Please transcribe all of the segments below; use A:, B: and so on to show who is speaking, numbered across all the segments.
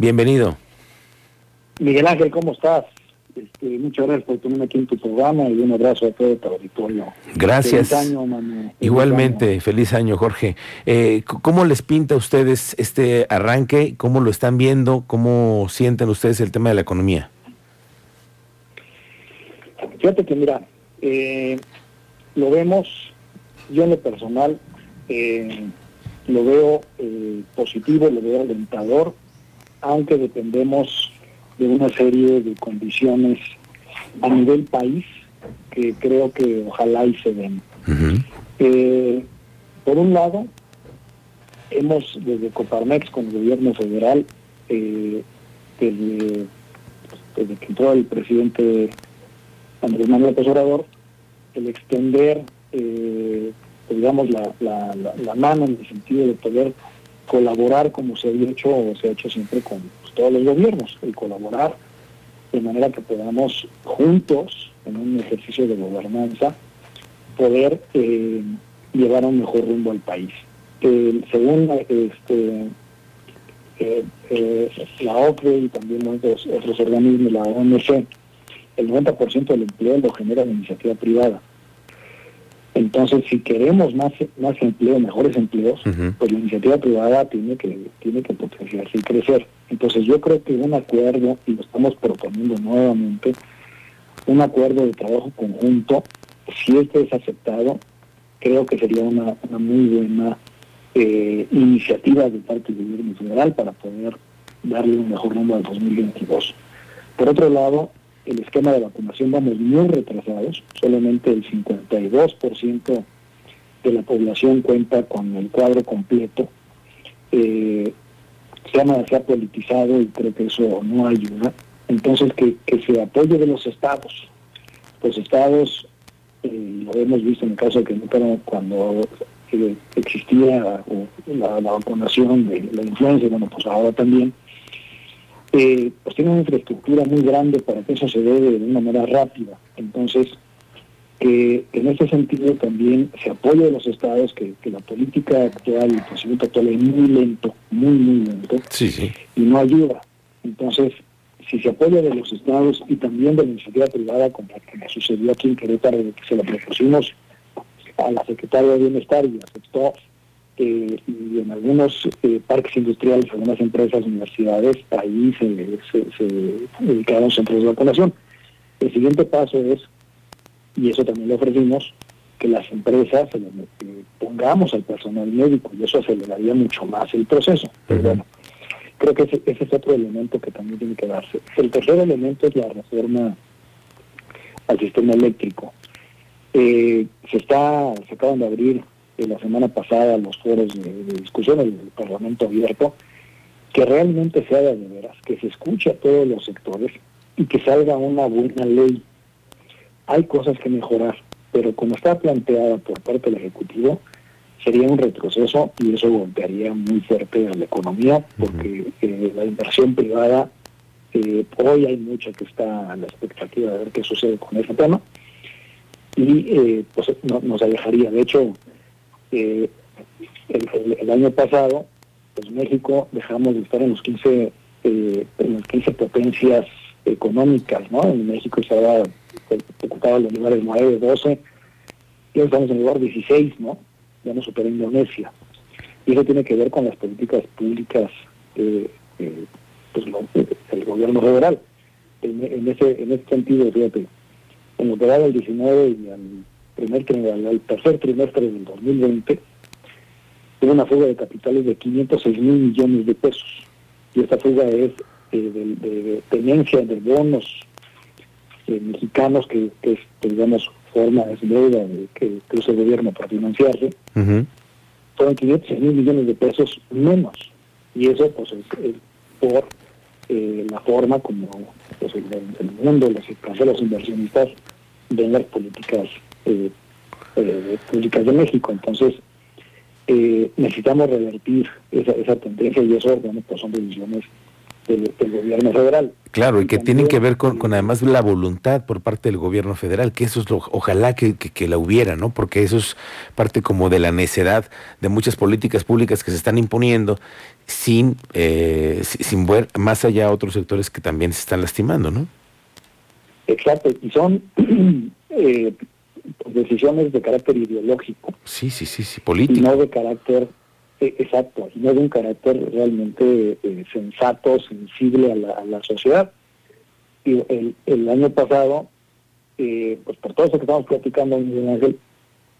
A: Bienvenido.
B: Miguel Ángel, ¿cómo estás? Este, muchas gracias por tenerme aquí en tu programa y un abrazo a todo tu auditorio.
A: Gracias.
B: Feliz año, Manu.
A: Igualmente, feliz año, Jorge. Eh, ¿Cómo les pinta a ustedes este arranque? ¿Cómo lo están viendo? ¿Cómo sienten ustedes el tema de la economía?
B: Fíjate que, mira, eh, lo vemos, yo en lo personal, eh, lo veo eh, positivo, lo veo alentador, aunque dependemos de una serie de condiciones a nivel país que creo que ojalá y se den. Eh, por un lado, hemos desde Coparmex con el gobierno federal, eh, desde, desde, que entró el presidente Andrés Manuel López Obrador, el extender, eh, digamos, la, la, la, mano en el sentido de poder colaborar como se ha hecho o se ha hecho siempre con pues, todos los gobiernos, el colaborar de manera que podamos juntos, en un ejercicio de gobernanza, poder eh, llevar un mejor rumbo al país. Según este, eh, eh, la OCDE y también otros, otros organismos, la OMC, el 90% del empleo lo genera la iniciativa privada. Entonces, si queremos más, más empleo, mejores empleos, pues la iniciativa privada tiene que, tiene que potenciarse y crecer. Entonces, yo creo que un acuerdo, y lo estamos proponiendo nuevamente, un acuerdo de trabajo conjunto, si este es aceptado, creo que sería una, una muy buena eh, iniciativa de parte del gobierno federal para poder darle un mejor número al 2022. Por otro lado, el esquema de vacunación vamos muy retrasados, solamente el 52% de la población cuenta con el cuadro completo. Eh, se, ha, se ha politizado y creo que eso no ayuda. Entonces, que, se apoye de los estados. Los estados, eh, lo hemos visto en el caso de que cuando eh, existía la, la, vacunación de la influenza, bueno, pues ahora también, eh, pues tiene una infraestructura muy grande para que eso se dé de una manera rápida. Entonces, que en ese sentido también se apoya a los estados, que, la política actual, el procedimiento actual es muy lento, muy, muy lento, y no ayuda. Entonces, si se apoya de los estados y también de la iniciativa privada, como la que sucedió aquí en Querétaro, que se la propusimos a la secretaria de Bienestar y aceptó eh, y en algunos eh, parques industriales, algunas empresas, universidades, ahí se, se, dedicaron centros de vacunación. El siguiente paso es, y eso también lo ofrecimos, que las empresas pongamos al personal médico y eso aceleraría mucho más el proceso. Pero bueno, creo que ese, es otro elemento que también tiene que darse. El tercer elemento es la reforma al sistema eléctrico. Eh, se está se acaban de abrir la semana pasada los foros de, discusión del Parlamento abierto, que realmente se haga de veras, que se escuche a todos los sectores y que salga una buena ley. Hay cosas que mejorar, pero como está planteada por parte del Ejecutivo, sería un retroceso y eso golpearía muy fuerte a la economía, porque eh, la inversión privada, eh, hoy hay mucha que está a la expectativa de ver qué sucede con ese tema, y eh, pues nos alejaría. De hecho, el, año pasado, pues México dejamos de estar en los 15, eh, en las 15 potencias económicas, ¿no? En México estaba ocupaba los lugares 9, 12, y estamos en el lugar 16, ¿no? Ya no supera Indonesia. Y eso tiene que ver con las políticas públicas eh, eh, pues del gobierno federal. En, ese, en ese sentido, fíjate, en lo que del 19 y al primer trimestre, tercer trimestre del 2020, hubo una fuga de capitales de 506 mil millones de pesos. Y esta fuga es eh, de, tenencia de bonos eh, mexicanos que, que, digamos, forma de deuda que, usa el gobierno para financiarse. Fueron 506 mil millones de pesos menos. Y eso, pues, es, por eh, la forma como pues, el, mundo, los, los inversionistas ven las políticas eh, eh, públicas de México. Entonces, eh, necesitamos revertir esa, esa tendencia y eso, bueno, pues son decisiones del, gobierno federal.
A: Claro, y que tienen que ver con, con, además la voluntad por parte del gobierno federal, que eso es lo, ojalá que, que, la hubiera, ¿no? Porque eso es parte como de la necedad de muchas políticas públicas que se están imponiendo sin, eh, sin ver más allá a otros sectores que también se están lastimando, ¿no?
B: Exacto, y son eh, decisiones de carácter ideológico.
A: Sí, sí, sí, sí, político.
B: Y no de carácter eh, exacto, y no de un carácter realmente eh, sensato, sensible a la, a la, sociedad. Y el, el año pasado, eh, pues por todo eso que estamos platicando, Ángel,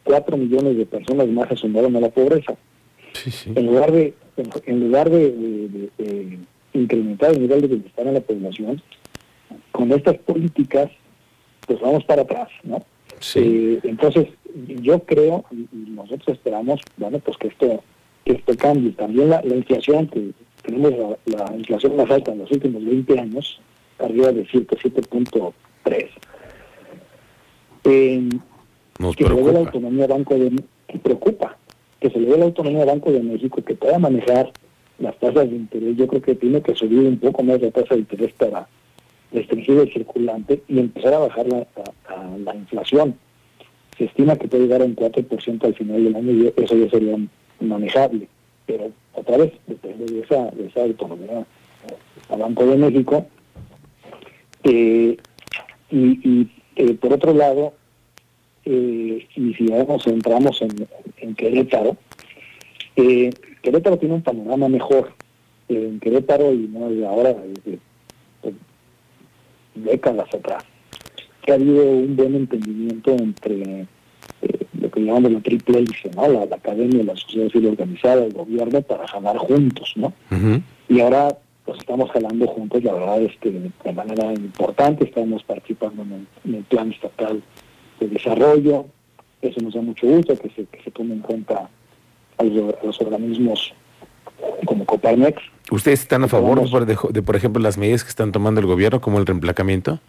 B: cuatro millones de personas más se sumaron a la pobreza. En lugar de, en, lugar de, incrementar el nivel de bienestar en la población, con estas políticas, pues vamos para atrás, ¿no? entonces, yo creo, y nosotros esperamos, bueno, pues que esto que esto cambie. También la, inflación, que tenemos la, inflación más alta en los últimos 20 años, arriba de 7.3. Eh, que se le dé la autonomía Banco de que preocupa, que se le dé la autonomía Banco de México, que pueda manejar las tasas de interés. Yo creo que tiene que subir un poco más la tasa de interés para restringir el circulante y empezar a bajar la, la inflación. Se estima que puede llegar a un 4% al final del año y eso ya sería manejable, pero otra vez depende de esa, de esa autonomía al Banco de México. Eh, y, eh, por otro lado, eh, y si nos centramos en, en Querétaro, Querétaro tiene un panorama mejor. en Querétaro, y no ahora, desde décadas atrás, que ha habido un buen entendimiento entre lo que llamamos la triple hélice, ¿no? La, academia, la sociedad civil organizada, el gobierno, para jalar juntos, ¿no? Y ahora, pues estamos jalando juntos, la verdad es que de manera importante estamos participando en el, plan estatal de desarrollo, eso nos da mucho gusto, que se, que se tome en cuenta a los, organismos como Coparmex.
A: ¿Ustedes están a favor de, de, por ejemplo, las medidas que están tomando el gobierno, como el reemplacamiento?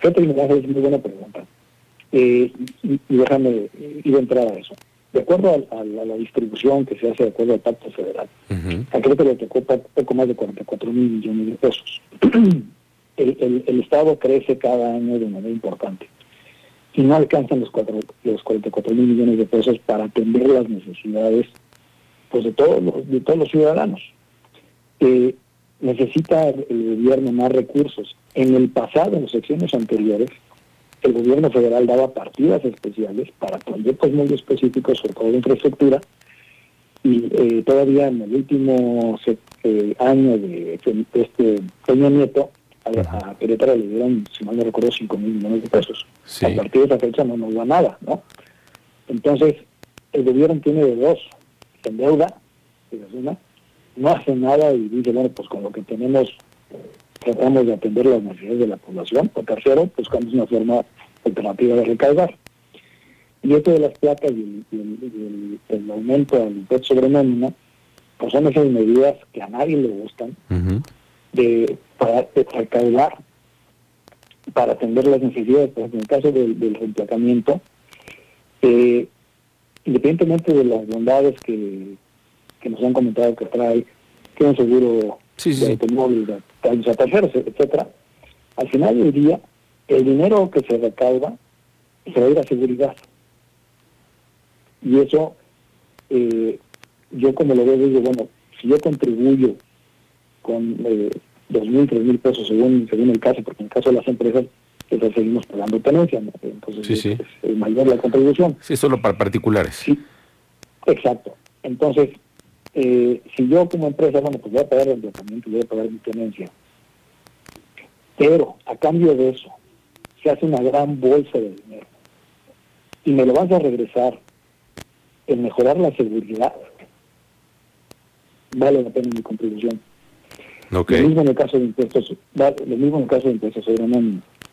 B: Fíjate, es muy buena pregunta. Eh, y, déjame ir a entrar a eso. De acuerdo a, la distribución que se hace de acuerdo al Pacto Federal, uh -huh. que le tocó poco más de 44 mil millones de pesos. el, el, Estado crece cada año de manera importante y no alcanzan los, cuatro, los 44 mil millones de pesos para atender las necesidades pues de todos los, de todos los ciudadanos. Eh, necesita el gobierno más recursos. En el pasado, en las secciones anteriores, el gobierno federal daba partidas especiales para proyectos muy específicos, sobre todo de infraestructura, y eh, todavía en el último eh, año de, este Peña Nieto, a, Querétaro le dieron, si mal no recuerdo, 5 mil millones de pesos. A partir de esa fecha no nos da nada, ¿no? Entonces, el gobierno tiene de dos, en deuda, una, no hace nada y dice, bueno, pues con lo que tenemos tratamos de atender las necesidades de la población, o tercero, buscamos una forma alternativa de recaudar. Y esto de las placas y el, aumento del impuesto sobre nómina, pues son esas medidas que a nadie le gustan de, para recaudar, para atender las necesidades, pues en el caso del, del reemplazamiento, eh, independientemente de las bondades que, que nos han comentado que trae, que un seguro
A: sí, sí,
B: de automóvil, de terceros, etcétera, al final del día el dinero que se recauda se va a ir a seguridad. Y eso, eh, yo como lo veo, digo, bueno, si yo contribuyo con eh, dos mil, tres mil pesos según, según el caso, porque en el caso de las empresas, pues seguimos pagando tenencia, entonces Es, mayor la contribución.
A: Sí, solo para particulares.
B: Sí, exacto. Entonces, eh, si yo como empresa, bueno, pues voy a pagar el tratamiento, voy a pagar mi tenencia, pero a cambio de eso, se hace una gran bolsa de dinero y me lo vas a regresar en mejorar la seguridad, vale la pena mi contribución. Lo mismo en el caso de impuestos, lo mismo en el caso de impuestos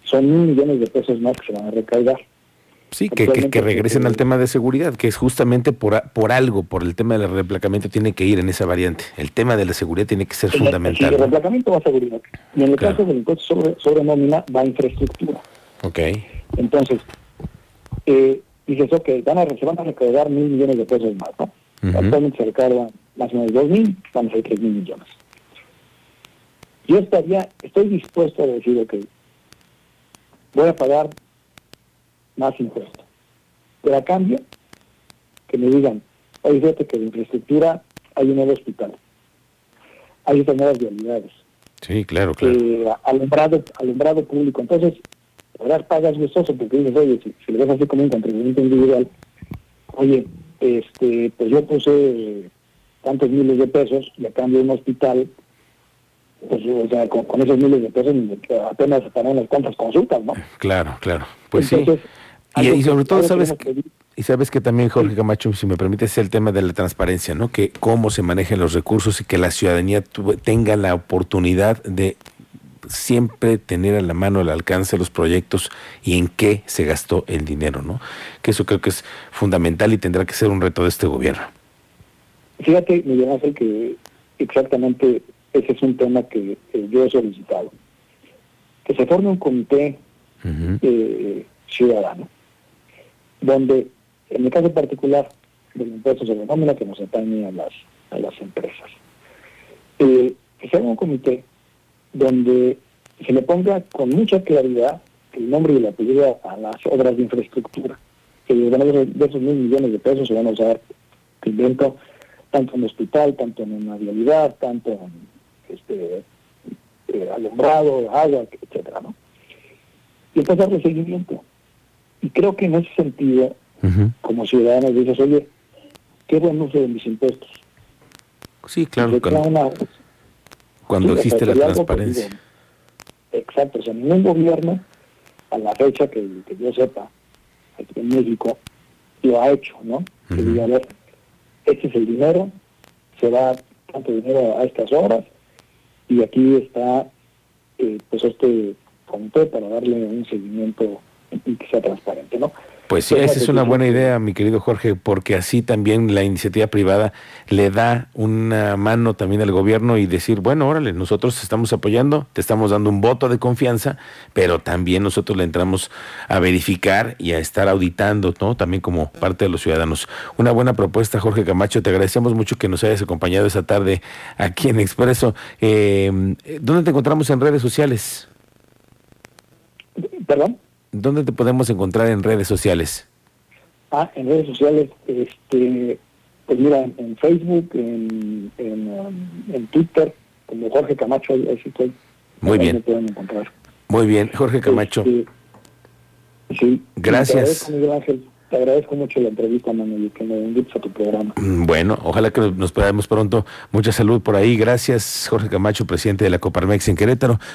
B: son mil millones de pesos más que se van a recaudar.
A: Sí, que, que, regresen al tema de seguridad, que es justamente por, por algo, por el tema del reemplacamiento tiene que ir en esa variante. El tema de la seguridad tiene que ser fundamental.
B: el reemplacamiento va a seguridad. Y en el caso del impuesto sobre, sobre nómina va a infraestructura.
A: Ok.
B: Entonces, eh, dices, ok, van a, se van a recaudar mil millones de pesos más, ¿no? Actualmente se recaudan más o menos dos mil, van a ser tres mil millones. yo estaría, estoy dispuesto a decir, ok, voy a pagar más impuestos. Pero a cambio, que me digan, oye, fíjate que de infraestructura hay un nuevo hospital, hay estas nuevas vialidades.
A: Sí, claro, claro.
B: Eh, alumbrado, alumbrado público. Entonces, ahora pagas gustoso porque dices, oye, si, le ves así como un contribuyente individual, oye, este, pues yo puse tantos miles de pesos y a cambio un hospital, pues o sea, con, esos miles de pesos apenas estarán unas cuantas consultas, ¿no?
A: Claro, claro. Pues sí. Y, sobre todo, sabes que, y sabes que también, Jorge Camacho, si me permites, es el tema de la transparencia, ¿no? Que cómo se manejan los recursos y que la ciudadanía tenga la oportunidad de siempre tener a la mano al alcance los proyectos y en qué se gastó el dinero, ¿no? Que eso creo que es fundamental y tendrá que ser un reto de este gobierno.
B: Fíjate, Miguel Ángel, que exactamente ese es un tema que yo he solicitado. Que se forme un comité eh, ciudadano, donde, en el caso particular del impuesto sobre nómina que nos atañe a las, a las empresas, eh, que sea un comité donde se le ponga con mucha claridad el nombre y el apellido a las obras de infraestructura, que de esos mil millones de pesos se van a usar, que invento, tanto en hospital, tanto en una vialidad, tanto en este, eh, alumbrado, agua, etcétera, ¿no? Y entonces darle seguimiento. Y creo que en ese sentido, como ciudadanos, dices, oye, qué buen uso de mis impuestos.
A: Sí, claro. Cuando, cuando existe la transparencia.
B: exacto, o sea, ningún gobierno, a la fecha que, yo sepa, aquí en México, lo ha hecho, ¿no? Que diga, a ver, este es el dinero, se va tanto dinero a estas horas, y aquí está eh, pues este comité para darle un seguimiento y que sea transparente, ¿no?
A: Pues sí, esa es una buena idea, mi querido Jorge, porque así también la iniciativa privada le da una mano también al gobierno y decir, bueno, órale, nosotros estamos apoyando, te estamos dando un voto de confianza, pero también nosotros le entramos a verificar y a estar auditando, ¿no? También como parte de los ciudadanos. Una buena propuesta, Jorge Camacho, te agradecemos mucho que nos hayas acompañado esta tarde aquí en Expreso. Eh, ¿Dónde te encontramos en redes sociales?
B: ¿Perdón?
A: ¿Dónde te podemos encontrar en redes sociales?
B: Ah, en redes sociales, este, pues mira, en, Facebook, en, um, en, Twitter, como Jorge Camacho, ahí estoy.
A: Muy bien.
B: Me pueden encontrar.
A: Muy bien, Jorge Camacho. Este,
B: sí.
A: Gracias.
B: Te agradezco mucho la entrevista, Manuel, y que me invites a tu programa.
A: Mm, bueno, ojalá que nos podamos pronto. Mucha salud por ahí. Gracias, Jorge Camacho, presidente de la Coparmex en Querétaro.